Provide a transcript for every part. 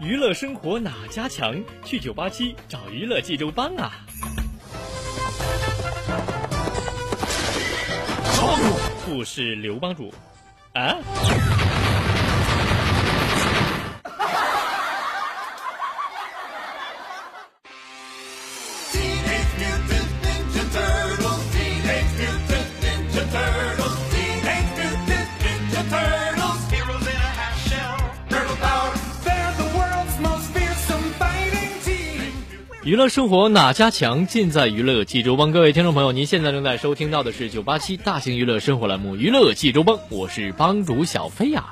娱乐生活哪家强？去九八七找娱乐济州帮啊！不是刘帮主啊。娱乐生活哪家强？尽在娱乐济州帮。各位听众朋友，您现在正在收听到的是九八七大型娱乐生活栏目《娱乐济州帮》，我是帮主小飞呀。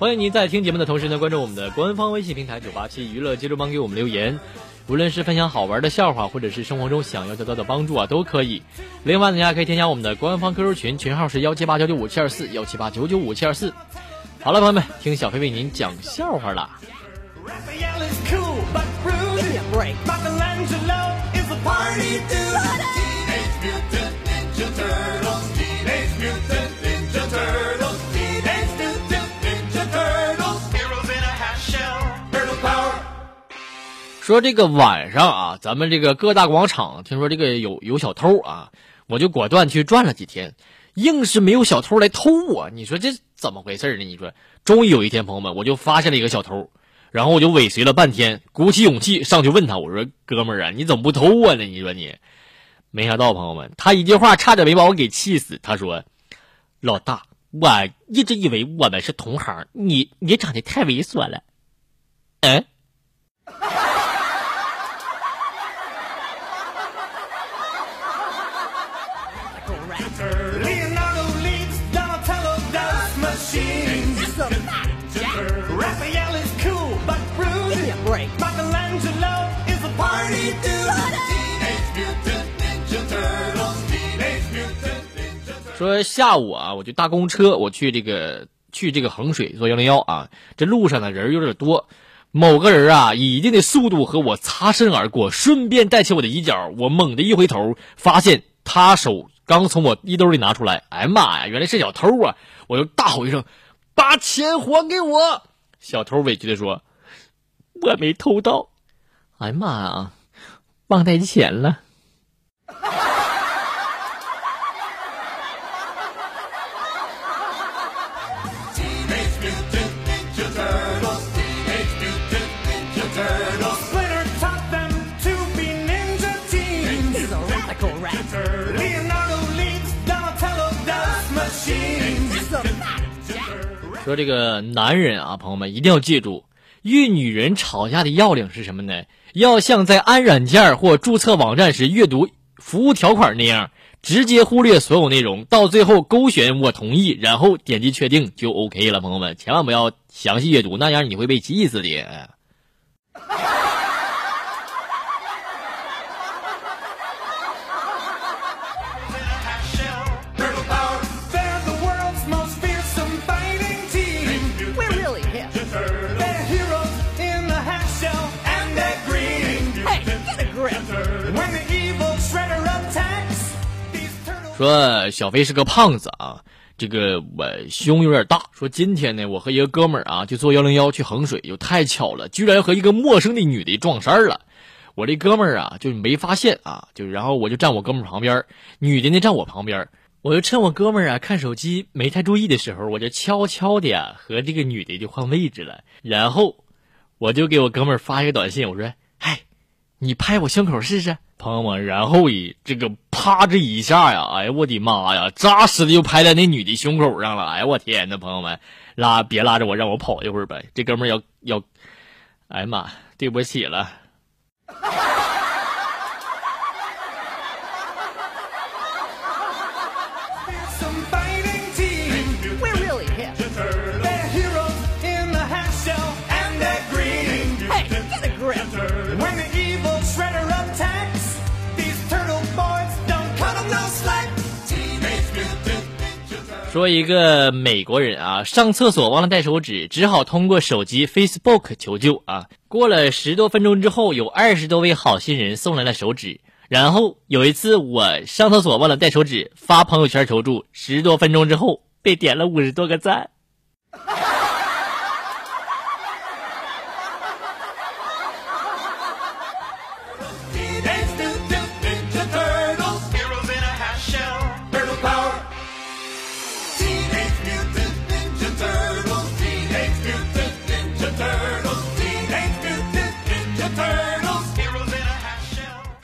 欢迎您在听节目的同时呢，关注我们的官方微信平台九八七娱乐济州帮，给我们留言。无论是分享好玩的笑话，或者是生活中想要得到的帮助啊，都可以。另外呢，大家可以添加我们的官方 QQ 群，群号是幺七八九九五七二四幺七八九九五七二四。好了，朋友们，听小飞为您讲笑话了。To love is a party to a day 说这个晚上啊，咱们这个各大广场听说这个有有小偷啊，我就果断去转了几天，硬是没有小偷来偷我。你说这怎么回事呢？你说，终于有一天，朋友们，我就发现了一个小偷，然后我就尾随了半天，鼓起勇气上去问他，我说：“哥们儿啊，你怎么不偷我呢？”你说你，没想到，朋友们，他一句话差点没把我给气死。他说：“老大，我一直以为我们是同行，你你长得太猥琐了。”嗯。说下午啊，我就搭公车，我去这个去这个衡水坐幺零幺啊。这路上呢人有点多，某个人啊以一定的速度和我擦身而过，顺便带起我的衣角。我猛地一回头，发现他手刚从我衣兜里拿出来，哎妈呀，原来是小偷啊！我就大吼一声：“把钱还给我！”小偷委屈的说：“我没偷到。”哎妈呀，忘带钱了。说这个男人啊，朋友们一定要记住，与女人吵架的要领是什么呢？要像在安软件或注册网站时阅读服务条款那样，直接忽略所有内容，到最后勾选我同意，然后点击确定就 OK 了。朋友们千万不要详细阅读，那样你会被气死的。说小飞是个胖子啊，这个我胸有点大。说今天呢，我和一个哥们儿啊，就坐幺零幺去衡水，又太巧了，居然和一个陌生的女的撞衫了。我这哥们儿啊，就没发现啊，就然后我就站我哥们儿旁边，女的呢站我旁边，我就趁我哥们儿啊看手机没太注意的时候，我就悄悄的呀和这个女的就换位置了，然后我就给我哥们儿发一个短信，我说：“嗨，你拍我胸口试试。”朋友们，然后一这个啪这一下呀，哎呀我的妈呀，扎实的就拍在那女的胸口上了，哎呀我天呐，朋友们，拉别拉着我，让我跑一会儿呗，这哥们要要，哎呀妈，对不起了。说一个美国人啊，上厕所忘了带手纸，只好通过手机 Facebook 求救啊。过了十多分钟之后，有二十多位好心人送来了手纸。然后有一次我上厕所忘了带手纸，发朋友圈求助，十多分钟之后被点了五十多个赞。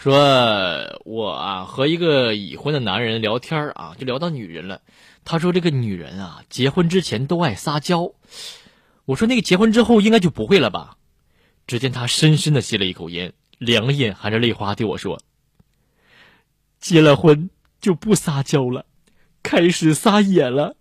说我啊和一个已婚的男人聊天啊，就聊到女人了。他说这个女人啊，结婚之前都爱撒娇。我说那个结婚之后应该就不会了吧？只见他深深的吸了一口烟，两眼含着泪花对我说：“结了婚就不撒娇了，开始撒野了。”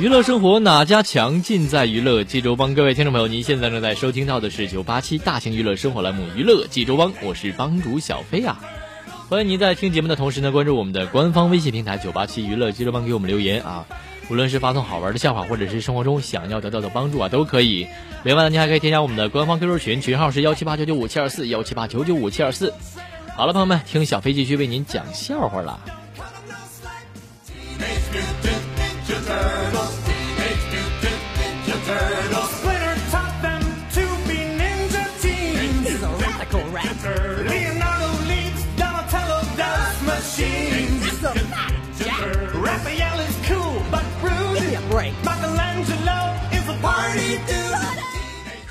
娱乐生活哪家强？尽在娱乐济州帮。各位听众朋友，您现在正在收听到的是九八七大型娱乐生活栏目《娱乐济州帮》，我是帮主小飞啊。欢迎您在听节目的同时呢，关注我们的官方微信平台九八七娱乐济州帮，给我们留言啊。无论是发送好玩的笑话，或者是生活中想要得到的帮助啊，都可以。另外呢，您还可以添加我们的官方 QQ 群，群号是幺七八九九五七二四幺七八九九五七二四。好了，朋友们，听小飞继续为您讲笑话了。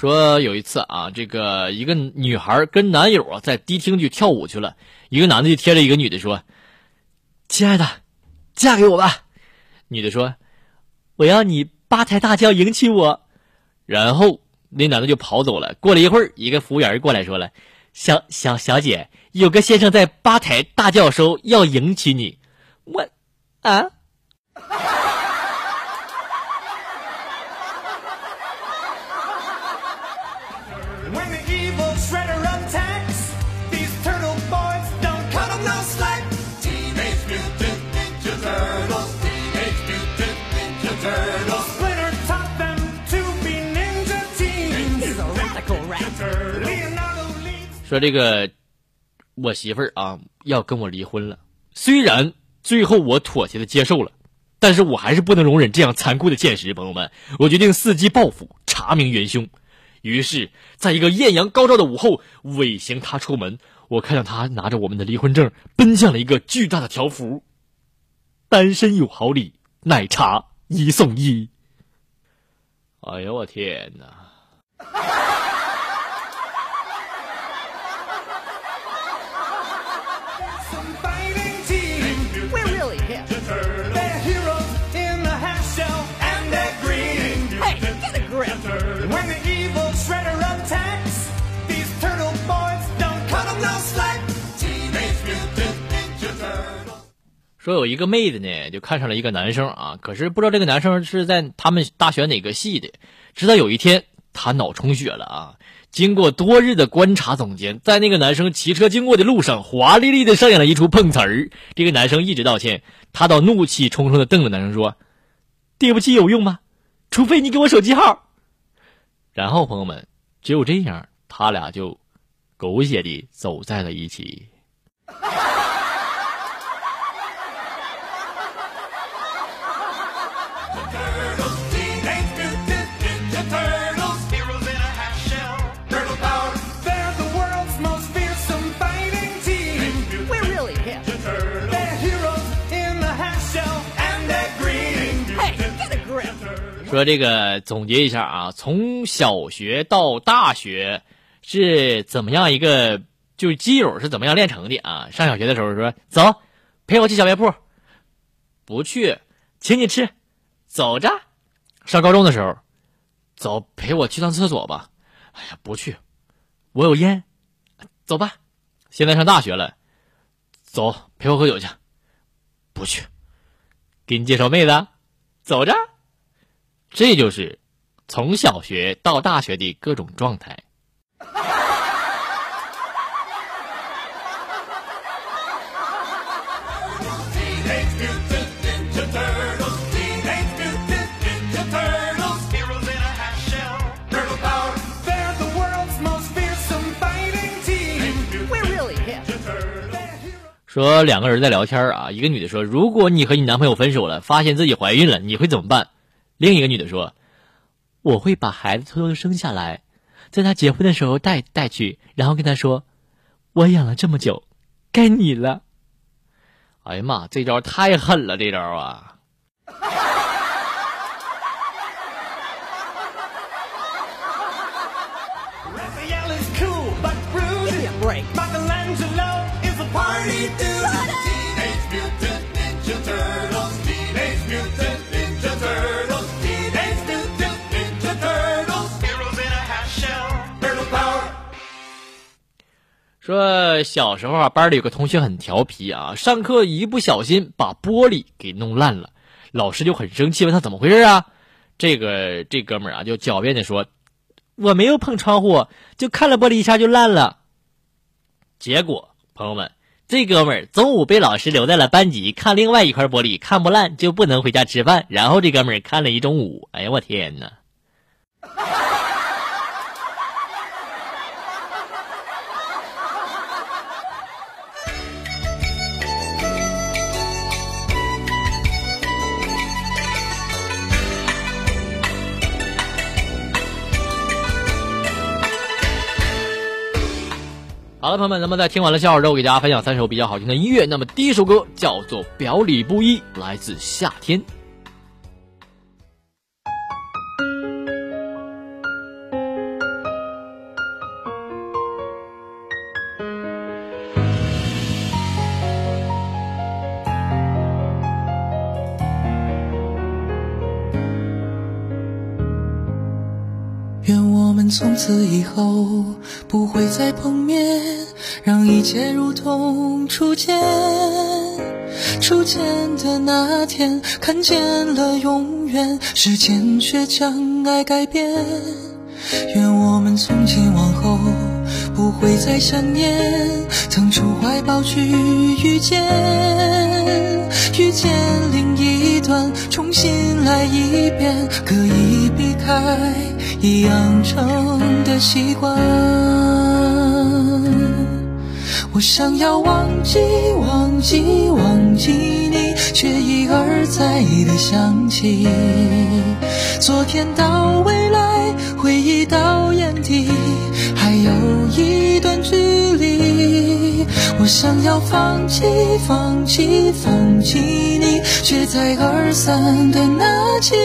说有一次啊，这个一个女孩跟男友啊在迪厅去跳舞去了，一个男的就贴着一个女的说：“亲爱的，嫁给我吧。”女的说：“我要你八抬大轿迎娶我。”然后那男的就跑走了。过了一会儿，一个服务员过来说了：“小小小姐，有个先生在八抬大轿时候要迎娶你。”我，啊。说这个，我媳妇儿啊要跟我离婚了。虽然最后我妥协的接受了，但是我还是不能容忍这样残酷的现实。朋友们，我决定伺机报复，查明元凶。于是，在一个艳阳高照的午后，尾行他出门，我看到他拿着我们的离婚证，奔向了一个巨大的条幅：“单身有好礼，奶茶一送一。”哎呦我天哪！说有一个妹子呢，就看上了一个男生啊，可是不知道这个男生是在他们大学哪个系的。直到有一天，他脑充血了啊！经过多日的观察总监，在那个男生骑车经过的路上，华丽丽的上演了一出碰瓷儿。这个男生一直道歉，他倒怒气冲冲的瞪着男生说：“对不起有用吗？除非你给我手机号。”然后朋友们，只有这样，他俩就狗血的走在了一起。说这个总结一下啊，从小学到大学是怎么样一个，就基友是怎么样练成的啊？上小学的时候说走，陪我去小卖部，不去，请你吃，走着。上高中的时候，走陪我去趟厕所吧，哎呀，不去，我有烟。走吧，现在上大学了，走，陪我喝酒去。不去，给你介绍妹子，走着。这就是从小学到大学的各种状态。说两个人在聊天啊，一个女的说：“如果你和你男朋友分手了，发现自己怀孕了，你会怎么办？”另一个女的说：“我会把孩子偷偷生下来，在他结婚的时候带带去，然后跟他说，我养了这么久，该你了。”哎呀妈，这招太狠了，这招啊！说小时候啊，班里有个同学很调皮啊，上课一不小心把玻璃给弄烂了，老师就很生气，问他怎么回事啊？这个这哥们儿啊，就狡辩的说：“我没有碰窗户，就看了玻璃一下就烂了。”结果朋友们，这哥们儿中午被老师留在了班级看另外一块玻璃，看不烂就不能回家吃饭。然后这哥们儿看了一中午，哎呀我天哪！好了，朋友们，咱们在听完了笑话之后，给大家分享三首比较好听的音乐。那么第一首歌叫做《表里不一》，来自夏天。从此以后不会再碰面，让一切如同初见。初见的那天，看见了永远，时间却将爱改变。愿我们从今往后不会再想念，腾出怀抱去遇见，遇见另一段，重新来一遍，可以避开。已养成的习惯，我想要忘记忘记忘记你，却一而再的想起。昨天到未来，回忆到眼底，有一段距离。我想要放弃放弃放弃你，却在二三的那起。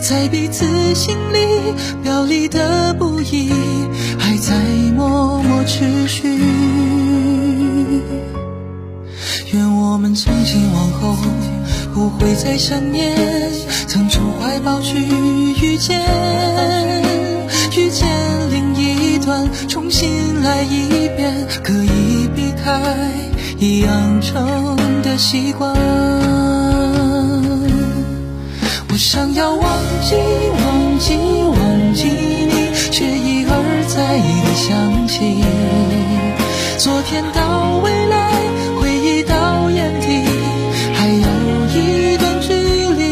在彼此心里，表里的不易还在默默持续。愿我们从今往后不会再想念，腾出怀抱去遇见，段，重新来一遍，可以避开已养成的习惯。我想要忘记忘记忘记你，却一而再的想起。昨天到未来，回忆到眼底，还有一段距离。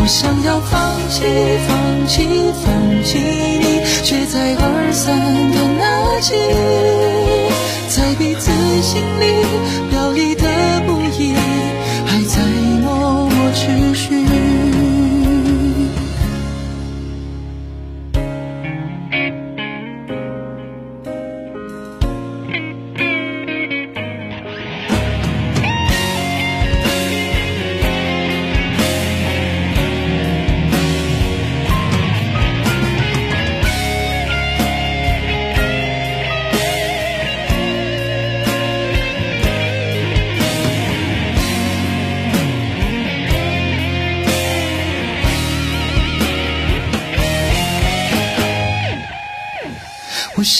我想要放弃放弃放弃你，却在二三的那季，在彼此心里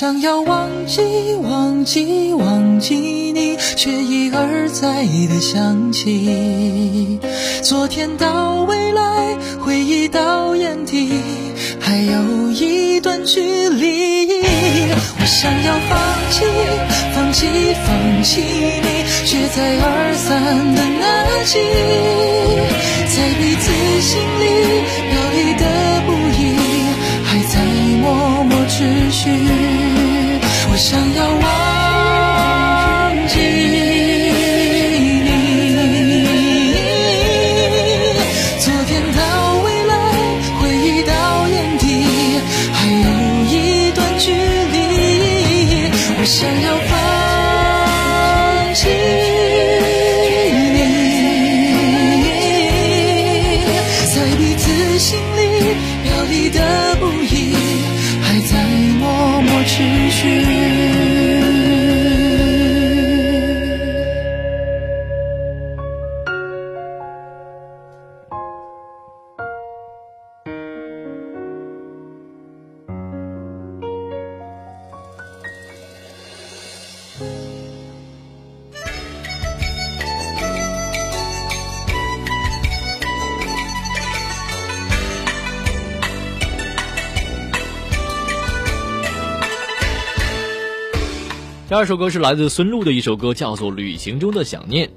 想要忘记，忘记，忘记你，却一而再的想起。昨天到未来，回忆到眼底，还有一段距离。我想要放弃，放弃，放弃你，却再而三的拿起，在彼此心里第二首歌是来自孙露的一首歌，叫做《旅行中的想念》。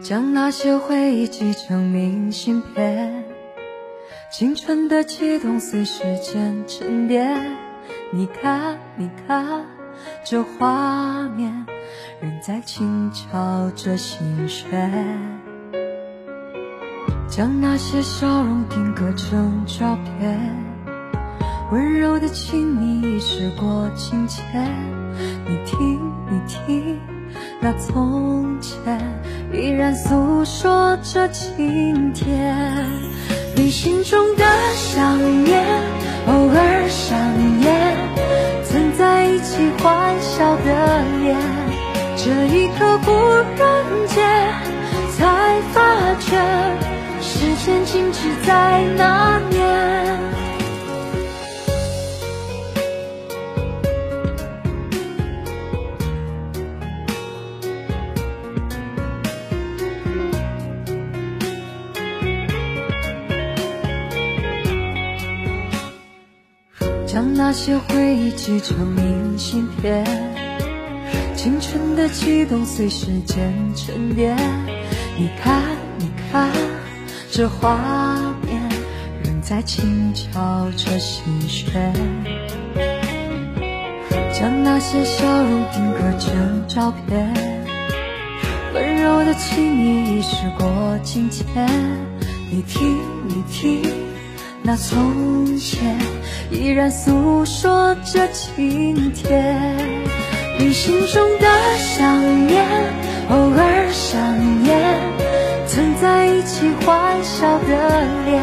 将那些回忆寄成明信片，青春的悸动随时间沉淀。你看，你看，这画面仍在轻敲着心弦。将那些笑容定格成照片，温柔的亲密已时过境迁。你听，你听。那从前依然诉说着今天，你心中的想念，偶尔想念，曾在一起欢笑的脸，这一刻忽然间才发觉，时间静止在那年。那些回忆寄成明信片，青春的悸动随时间沉淀。你看，你看，这画面仍在轻敲着心弦。将那些笑容定格成照片，温柔的情谊已时过境迁。你听，你听，那从前。依然诉说着今天，你心中的想念，偶尔想念，曾在一起欢笑的脸，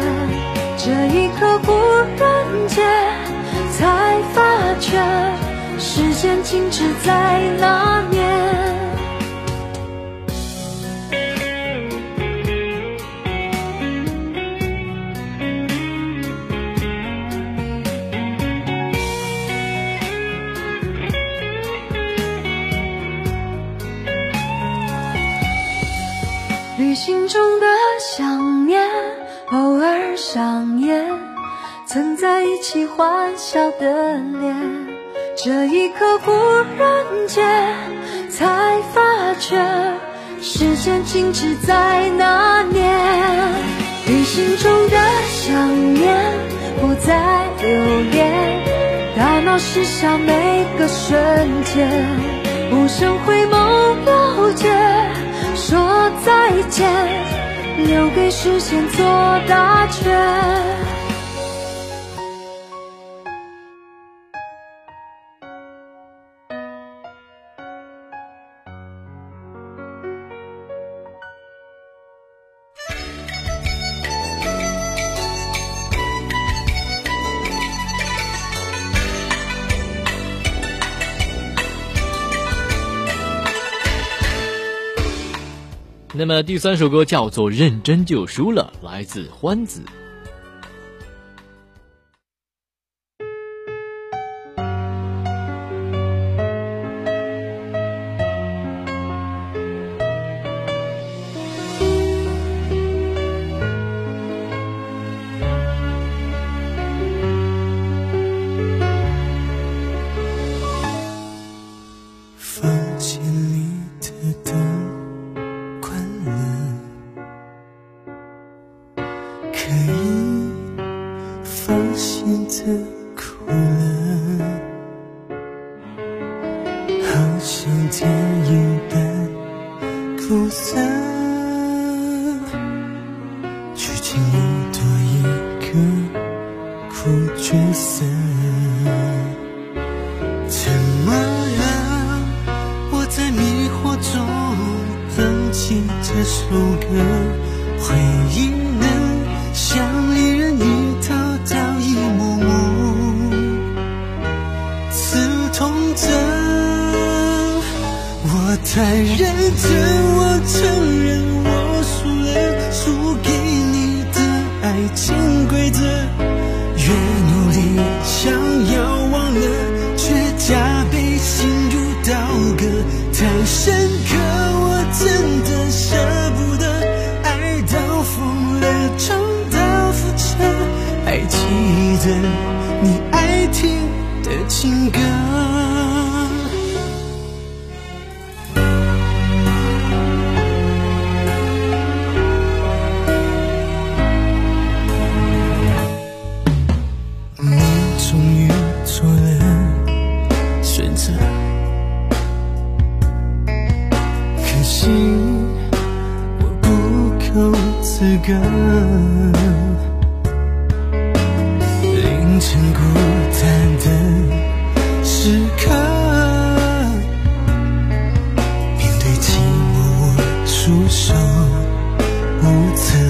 这一刻忽然间才发觉，时间静止在那在一起欢笑的脸，这一刻忽然间才发觉，时间静止在那年。旅行中的想念，不再留恋，大脑失效每个瞬间，无声回眸了解。说再见，留给时间做答卷。那么第三首歌叫做《认真就输了》，来自欢子。像电影般苦涩。太深刻，我真的舍不得，爱到疯了，重蹈覆辙，还记得你爱听的情歌。手无字。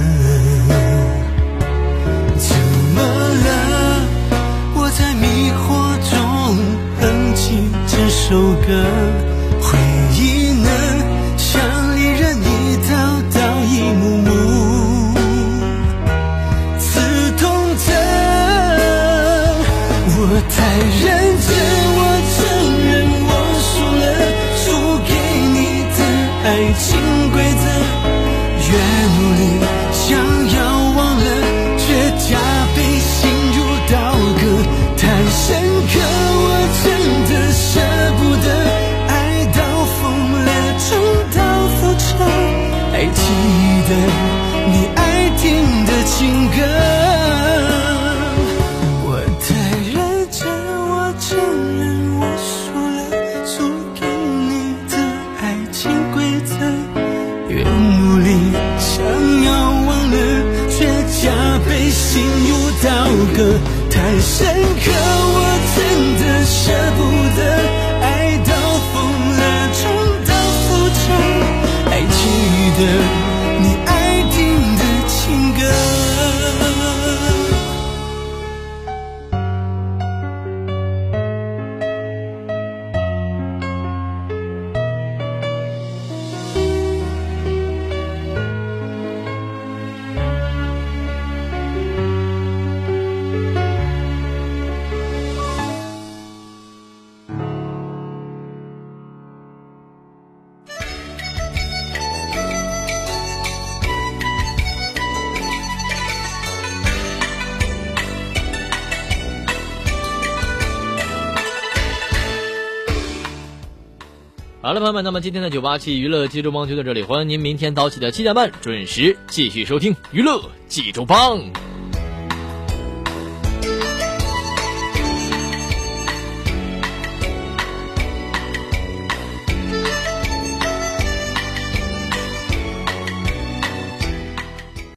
好了，朋友们，那么今天的九八七娱乐济州帮就到这里，欢迎您明天早起的七点半准时继续收听娱乐济州帮。